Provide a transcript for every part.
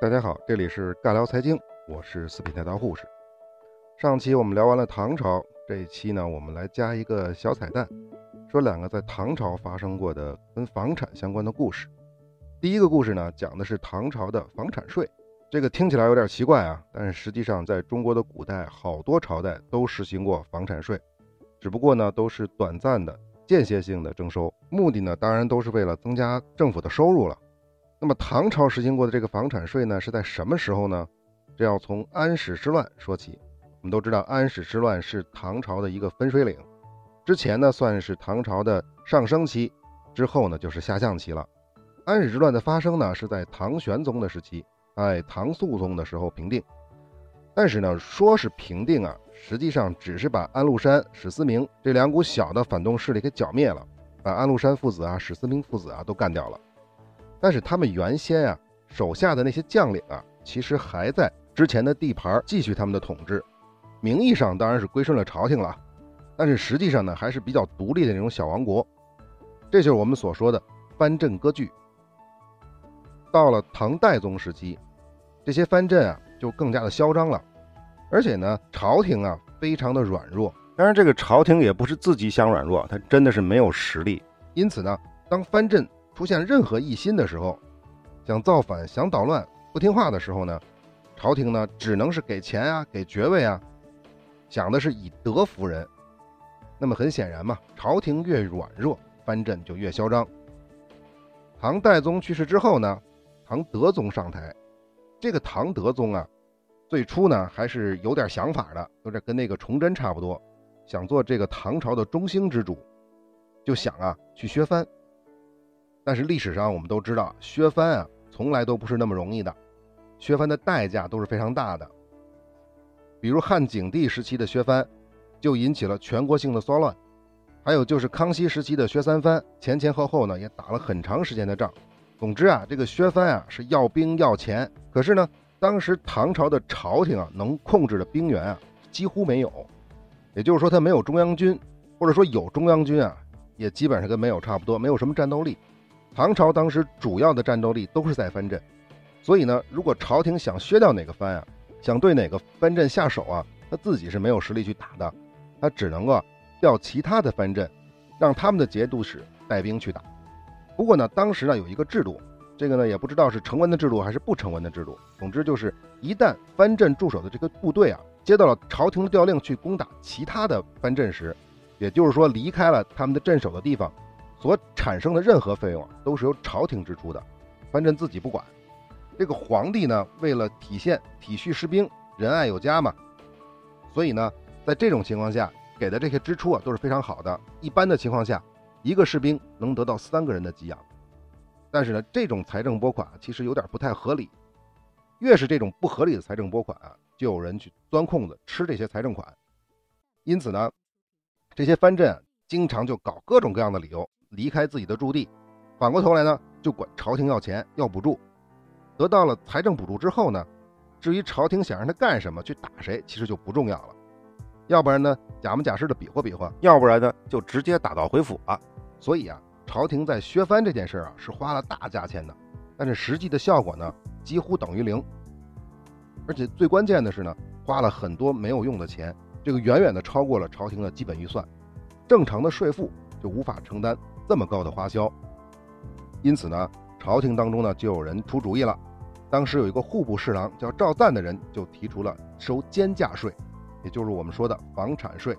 大家好，这里是尬聊财经，我是四品太刀护士。上期我们聊完了唐朝，这一期呢，我们来加一个小彩蛋，说两个在唐朝发生过的跟房产相关的故事。第一个故事呢，讲的是唐朝的房产税。这个听起来有点奇怪啊，但是实际上在中国的古代，好多朝代都实行过房产税，只不过呢，都是短暂的、间歇性的征收，目的呢，当然都是为了增加政府的收入了。那么唐朝实行过的这个房产税呢，是在什么时候呢？这要从安史之乱说起。我们都知道，安史之乱是唐朝的一个分水岭，之前呢算是唐朝的上升期，之后呢就是下降期了。安史之乱的发生呢，是在唐玄宗的时期，在唐肃宗的时候平定。但是呢，说是平定啊，实际上只是把安禄山、史思明这两股小的反动势力给剿灭了，把安禄山父子啊、史思明父子啊都干掉了。但是他们原先啊手下的那些将领啊，其实还在之前的地盘继续他们的统治，名义上当然是归顺了朝廷了，但是实际上呢还是比较独立的那种小王国，这就是我们所说的藩镇割据。到了唐代宗时期，这些藩镇啊就更加的嚣张了，而且呢朝廷啊非常的软弱，当然这个朝廷也不是自己想软弱，他真的是没有实力，因此呢当藩镇。出现任何异心的时候，想造反、想捣乱、不听话的时候呢，朝廷呢只能是给钱啊、给爵位啊，想的是以德服人。那么很显然嘛，朝廷越软弱，藩镇就越嚣张。唐代宗去世之后呢，唐德宗上台。这个唐德宗啊，最初呢还是有点想法的，有点跟那个崇祯差不多，想做这个唐朝的中兴之主，就想啊去削藩。但是历史上我们都知道，削藩啊，从来都不是那么容易的，削藩的代价都是非常大的。比如汉景帝时期的削藩，就引起了全国性的骚乱；还有就是康熙时期的削三藩，前前后后呢也打了很长时间的仗。总之啊，这个削藩啊是要兵要钱，可是呢，当时唐朝的朝廷啊能控制的兵源啊几乎没有，也就是说他没有中央军，或者说有中央军啊，也基本上跟没有差不多，没有什么战斗力。唐朝当时主要的战斗力都是在藩镇，所以呢，如果朝廷想削掉哪个藩啊，想对哪个藩镇下手啊，他自己是没有实力去打的，他只能够调其他的藩镇，让他们的节度使带兵去打。不过呢，当时呢有一个制度，这个呢也不知道是成文的制度还是不成文的制度。总之就是，一旦藩镇驻守的这个部队啊，接到了朝廷的调令去攻打其他的藩镇时，也就是说离开了他们的镇守的地方。所产生的任何费用都是由朝廷支出的，藩镇自己不管。这个皇帝呢，为了体现体恤士兵、仁爱有加嘛，所以呢，在这种情况下给的这些支出啊都是非常好的。一般的情况下，一个士兵能得到三个人的给养。但是呢，这种财政拨款其实有点不太合理。越是这种不合理的财政拨款啊，就有人去钻空子吃这些财政款。因此呢，这些藩镇经常就搞各种各样的理由。离开自己的驻地，反过头来呢，就管朝廷要钱要补助。得到了财政补助之后呢，至于朝廷想让他干什么，去打谁，其实就不重要了。要不然呢，假模假式的比划比划；要不然呢，就直接打道回府了。所以啊，朝廷在削藩这件事啊，是花了大价钱的，但是实际的效果呢，几乎等于零。而且最关键的是呢，花了很多没有用的钱，这个远远的超过了朝廷的基本预算，正常的税赋就无法承担。这么高的花销，因此呢，朝廷当中呢就有人出主意了。当时有一个户部侍郎叫赵赞的人，就提出了收间价税，也就是我们说的房产税。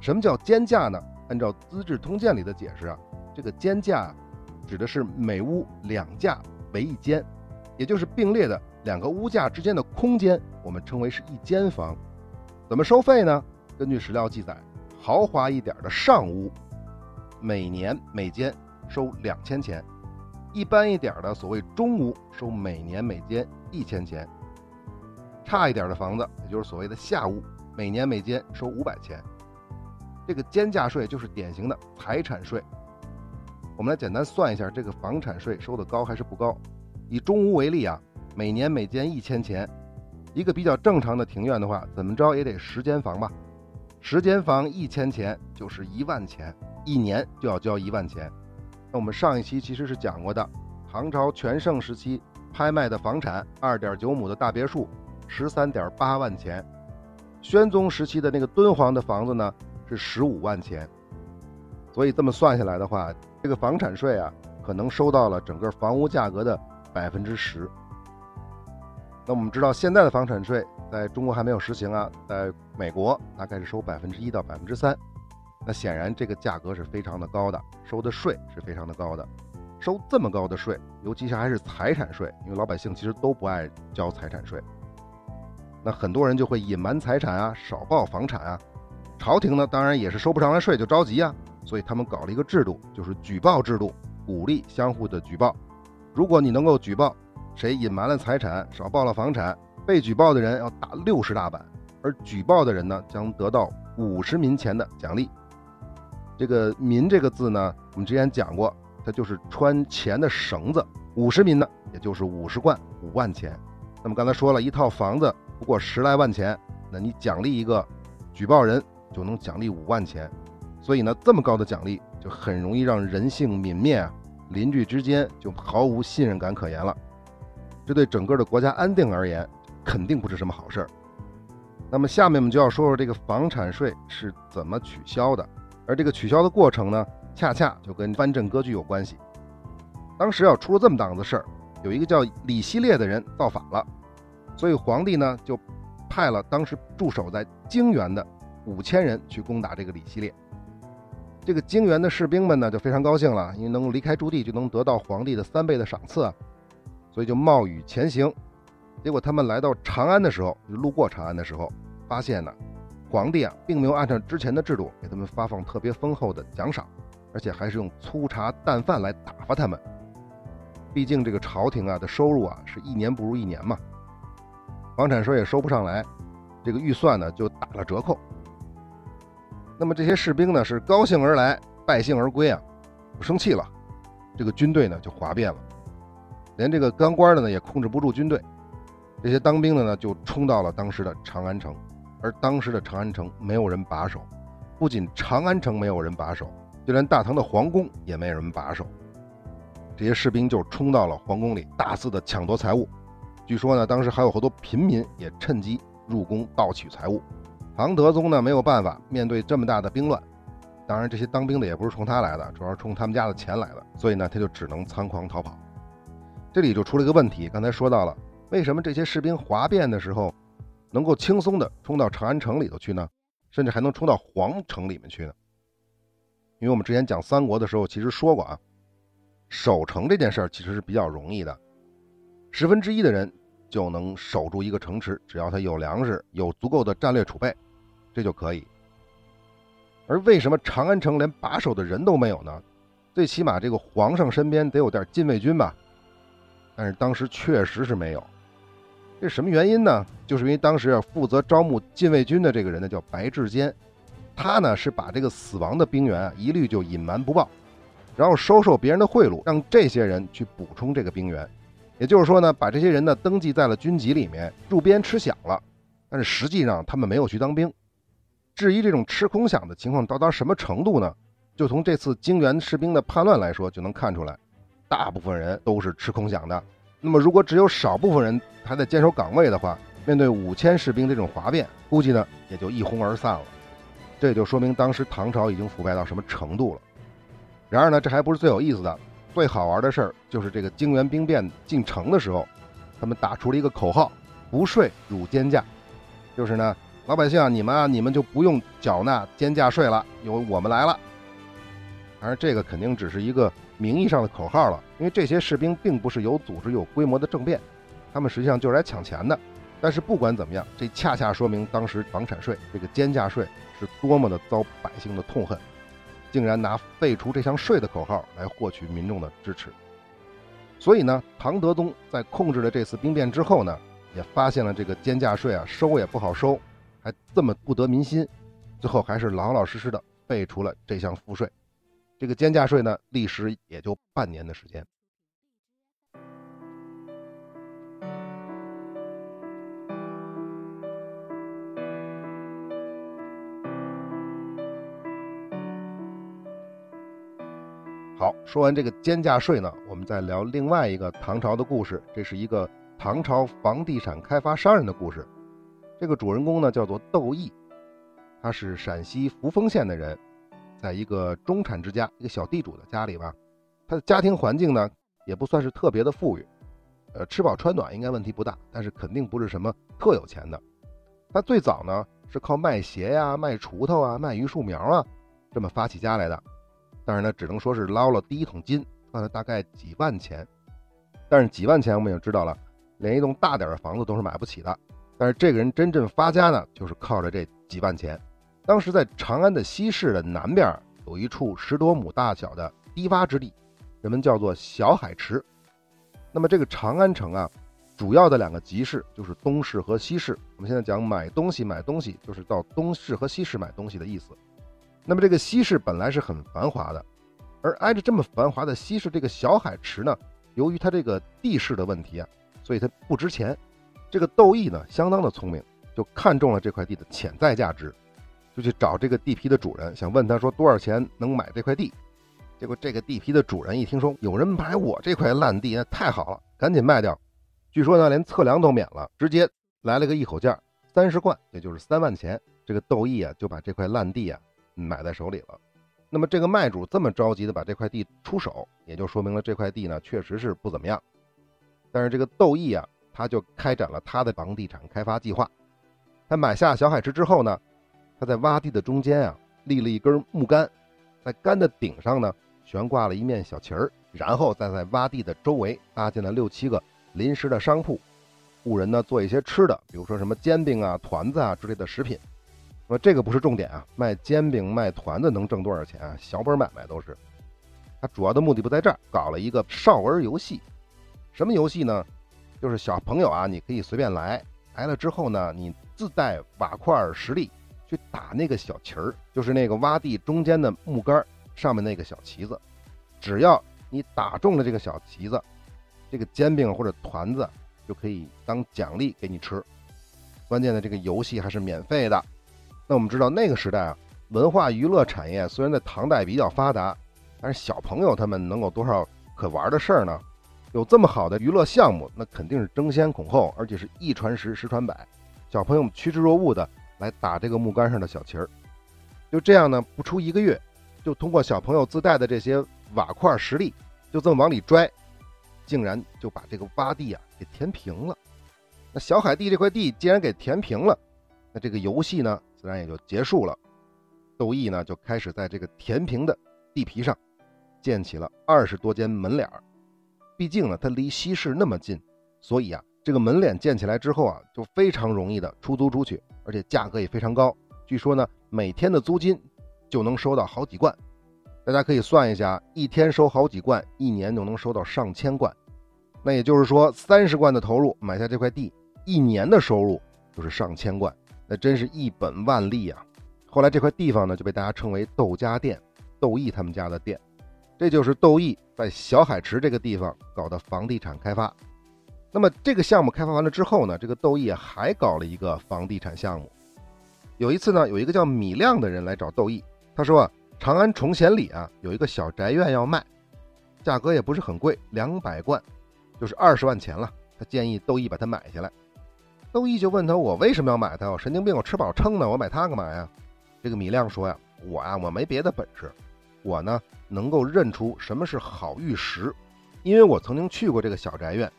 什么叫间价呢？按照《资治通鉴》里的解释啊，这个间价指的是每屋两价为一间，也就是并列的两个屋架之间的空间，我们称为是一间房。怎么收费呢？根据史料记载，豪华一点的上屋。每年每间收两千钱，一般一点的所谓中屋收每年每间一千钱，差一点的房子，也就是所谓的下屋，每年每间收五百钱。这个间价税就是典型的财产税。我们来简单算一下，这个房产税收的高还是不高？以中屋为例啊，每年每间一千钱，一个比较正常的庭院的话，怎么着也得十间房吧？十间房一千钱就是一万钱。一年就要交一万钱。那我们上一期其实是讲过的，唐朝全盛时期拍卖的房产二点九亩的大别墅十三点八万钱，宣宗时期的那个敦煌的房子呢是十五万钱，所以这么算下来的话，这个房产税啊可能收到了整个房屋价格的百分之十。那我们知道现在的房产税在中国还没有实行啊，在美国大概是收百分之一到百分之三，那显然这个价格是非常的高的，收的税是非常的高的。收这么高的税，尤其是还是财产税，因为老百姓其实都不爱交财产税。那很多人就会隐瞒财产啊，少报房产啊。朝廷呢，当然也是收不上来税就着急啊，所以他们搞了一个制度，就是举报制度，鼓励相互的举报。如果你能够举报谁隐瞒了财产、少报了房产，被举报的人要打六十大板，而举报的人呢，将得到五十民钱的奖励。这个“民”这个字呢，我们之前讲过。它就是穿钱的绳子，五十民呢，也就是五十贯五万钱。那么刚才说了一套房子不过十来万钱，那你奖励一个举报人就能奖励五万钱，所以呢，这么高的奖励就很容易让人性泯灭啊，邻居之间就毫无信任感可言了。这对整个的国家安定而言，肯定不是什么好事儿。那么下面我们就要说说这个房产税是怎么取消的，而这个取消的过程呢？恰恰就跟藩镇割据有关系。当时要出了这么档子事儿，有一个叫李希烈的人造反了，所以皇帝呢就派了当时驻守在泾原的五千人去攻打这个李希烈。这个泾原的士兵们呢就非常高兴了，因为能够离开驻地就能得到皇帝的三倍的赏赐啊，所以就冒雨前行。结果他们来到长安的时候，就路过长安的时候，发现呢，皇帝啊并没有按照之前的制度给他们发放特别丰厚的奖赏。而且还是用粗茶淡饭来打发他们。毕竟这个朝廷啊的收入啊是一年不如一年嘛，房产税也收不上来，这个预算呢就打了折扣。那么这些士兵呢是高兴而来，败兴而归啊，不生气了，这个军队呢就哗变了，连这个当官的呢也控制不住军队，这些当兵的呢就冲到了当时的长安城，而当时的长安城没有人把守，不仅长安城没有人把守。就连大唐的皇宫也没有人把守，这些士兵就冲到了皇宫里，大肆的抢夺财物。据说呢，当时还有好多平民也趁机入宫盗取财物。唐德宗呢没有办法面对这么大的兵乱，当然这些当兵的也不是冲他来的，主要是冲他们家的钱来的，所以呢他就只能仓皇逃跑。这里就出了一个问题，刚才说到了，为什么这些士兵哗变的时候能够轻松的冲到长安城里头去呢？甚至还能冲到皇城里面去呢？因为我们之前讲三国的时候，其实说过啊，守城这件事儿其实是比较容易的，十分之一的人就能守住一个城池，只要他有粮食，有足够的战略储备，这就可以。而为什么长安城连把守的人都没有呢？最起码这个皇上身边得有点禁卫军吧？但是当时确实是没有，这什么原因呢？就是因为当时负责招募禁卫军的这个人呢，叫白志坚。他呢是把这个死亡的兵员啊一律就隐瞒不报，然后收受别人的贿赂，让这些人去补充这个兵员。也就是说呢，把这些人呢登记在了军籍里面，入编吃饷了。但是实际上他们没有去当兵。至于这种吃空饷的情况到达什么程度呢？就从这次泾原士兵的叛乱来说就能看出来，大部分人都是吃空饷的。那么如果只有少部分人还在坚守岗位的话，面对五千士兵这种哗变，估计呢也就一哄而散了。这就说明当时唐朝已经腐败到什么程度了。然而呢，这还不是最有意思的，最好玩的事儿就是这个泾原兵变进城的时候，他们打出了一个口号：“不税汝监价”，就是呢，老百姓啊，你们啊，你们就不用缴纳监价税了，由我们来了。当然，这个肯定只是一个名义上的口号了，因为这些士兵并不是有组织、有规模的政变，他们实际上就是来抢钱的。但是不管怎么样，这恰恰说明当时房产税这个监价税是多么的遭百姓的痛恨，竟然拿废除这项税的口号来获取民众的支持。所以呢，唐德宗在控制了这次兵变之后呢，也发现了这个监价税啊收也不好收，还这么不得民心，最后还是老老实实的废除了这项赋税。这个监价税呢，历时也就半年的时间。好，说完这个监价税呢，我们再聊另外一个唐朝的故事。这是一个唐朝房地产开发商人的故事。这个主人公呢叫做窦毅，他是陕西扶风县的人，在一个中产之家，一个小地主的家里吧。他的家庭环境呢也不算是特别的富裕，呃，吃饱穿暖应该问题不大，但是肯定不是什么特有钱的。他最早呢是靠卖鞋呀、卖锄头啊、卖榆树苗啊这么发起家来的。但是呢，只能说是捞了第一桶金，赚了大概几万钱。但是几万钱我们也知道了，连一栋大点的房子都是买不起的。但是这个人真正发家呢，就是靠着这几万钱。当时在长安的西市的南边有一处十多亩大小的低洼之地，人们叫做小海池。那么这个长安城啊，主要的两个集市就是东市和西市。我们现在讲买东西，买东西就是到东市和西市买东西的意思。那么这个西市本来是很繁华的，而挨着这么繁华的西市这个小海池呢，由于它这个地势的问题啊，所以它不值钱。这个窦毅呢，相当的聪明，就看中了这块地的潜在价值，就去找这个地皮的主人，想问他说多少钱能买这块地。结果这个地皮的主人一听说有人买我这块烂地，那太好了，赶紧卖掉。据说呢，连测量都免了，直接来了个一口价，三十贯，也就是三万钱。这个窦毅啊，就把这块烂地啊。买在手里了，那么这个卖主这么着急的把这块地出手，也就说明了这块地呢确实是不怎么样。但是这个窦毅啊，他就开展了他的房地产开发计划。他买下小海池之后呢，他在洼地的中间啊立了一根木杆，在杆的顶上呢悬挂了一面小旗儿，然后再在洼地的周围搭建了六七个临时的商铺，雇人呢做一些吃的，比如说什么煎饼啊、团子啊之类的食品。那这个不是重点啊，卖煎饼卖团子能挣多少钱啊？小本买卖都是。他主要的目的不在这儿，搞了一个少儿游戏。什么游戏呢？就是小朋友啊，你可以随便来，来了之后呢，你自带瓦块实力去打那个小旗儿，就是那个洼地中间的木杆上面那个小旗子。只要你打中了这个小旗子，这个煎饼或者团子就可以当奖励给你吃。关键的这个游戏还是免费的。那我们知道那个时代啊，文化娱乐产业虽然在唐代比较发达，但是小朋友他们能有多少可玩的事儿呢？有这么好的娱乐项目，那肯定是争先恐后，而且是一传十，十传百。小朋友们趋之若鹜的来打这个木杆上的小旗儿，就这样呢，不出一个月，就通过小朋友自带的这些瓦块实力，就这么往里拽，竟然就把这个洼地啊给填平了。那小海地这块地既然给填平了，那这个游戏呢？自然也就结束了。窦毅呢就开始在这个填平的地皮上建起了二十多间门脸儿。毕竟呢，它离西市那么近，所以啊，这个门脸建起来之后啊，就非常容易的出租出去，而且价格也非常高。据说呢，每天的租金就能收到好几贯。大家可以算一下，一天收好几贯，一年就能收到上千贯。那也就是说，三十贯的投入买下这块地，一年的收入就是上千贯。那真是一本万利啊！后来这块地方呢，就被大家称为窦家店，窦毅他们家的店。这就是窦毅在小海池这个地方搞的房地产开发。那么这个项目开发完了之后呢，这个窦毅还搞了一个房地产项目。有一次呢，有一个叫米亮的人来找窦毅，他说啊，长安崇贤里啊有一个小宅院要卖，价格也不是很贵，两百贯，就是二十万钱了。他建议窦毅把它买下来。窦毅就问他：“我为什么要买它？我神经病，我吃饱撑的，我买它干嘛呀？”这个米亮说：“呀，我呀，我没别的本事，我呢能够认出什么是好玉石，因为我曾经去过这个小宅院，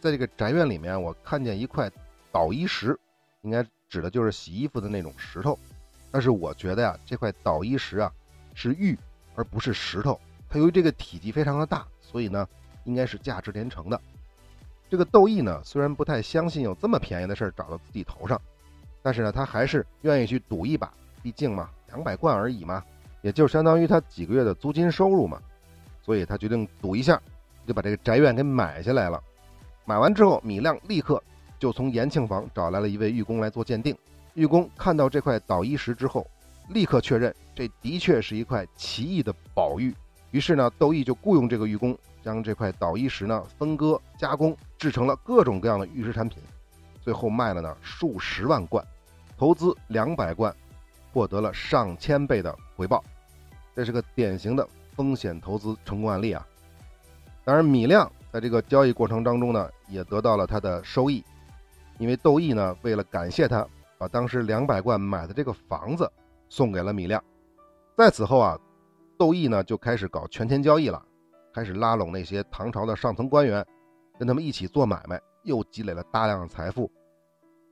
在这个宅院里面，我看见一块捣衣石，应该指的就是洗衣服的那种石头。但是我觉得呀，这块捣衣石啊是玉，而不是石头。它由于这个体积非常的大，所以呢应该是价值连城的。”这个窦毅呢，虽然不太相信有这么便宜的事儿找到自己头上，但是呢，他还是愿意去赌一把。毕竟嘛，两百贯而已嘛，也就相当于他几个月的租金收入嘛。所以他决定赌一下，就把这个宅院给买下来了。买完之后，米亮立刻就从延庆坊找来了一位玉工来做鉴定。玉工看到这块捣衣石之后，立刻确认这的确是一块奇异的宝玉。于是呢，窦毅就雇佣这个玉工。将这块捣衣石呢分割加工，制成了各种各样的玉石产品，最后卖了呢数十万贯，投资两百贯，获得了上千倍的回报。这是个典型的风险投资成功案例啊。当然，米亮在这个交易过程当中呢，也得到了他的收益，因为窦毅呢，为了感谢他，把当时两百贯买的这个房子送给了米亮。在此后啊，窦毅呢就开始搞权钱交易了，开始拉拢那些唐朝的上层官员，跟他们一起做买卖，又积累了大量的财富。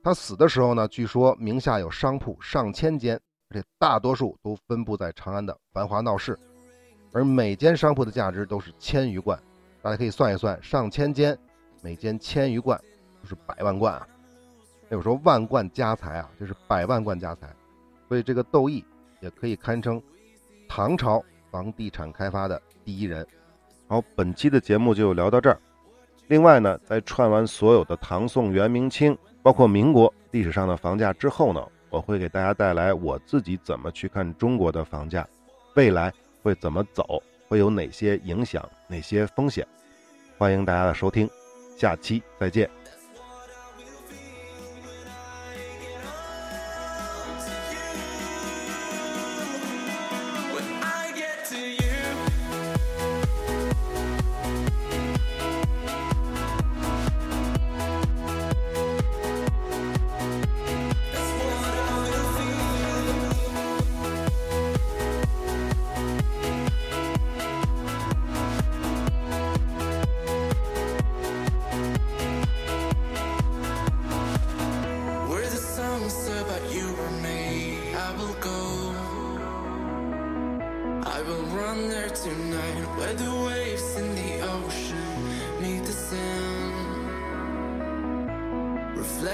他死的时候呢，据说名下有商铺上千间，而且大多数都分布在长安的繁华闹市，而每间商铺的价值都是千余贯。大家可以算一算，上千间，每间千余贯，就是百万贯啊。有时候万贯家财啊，就是百万贯家财。所以这个窦毅也可以堪称唐朝房地产开发的第一人。好，本期的节目就聊到这儿。另外呢，在串完所有的唐宋元明清。包括民国历史上的房价之后呢，我会给大家带来我自己怎么去看中国的房价，未来会怎么走，会有哪些影响，哪些风险，欢迎大家的收听，下期再见。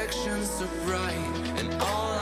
Reflections so bright and all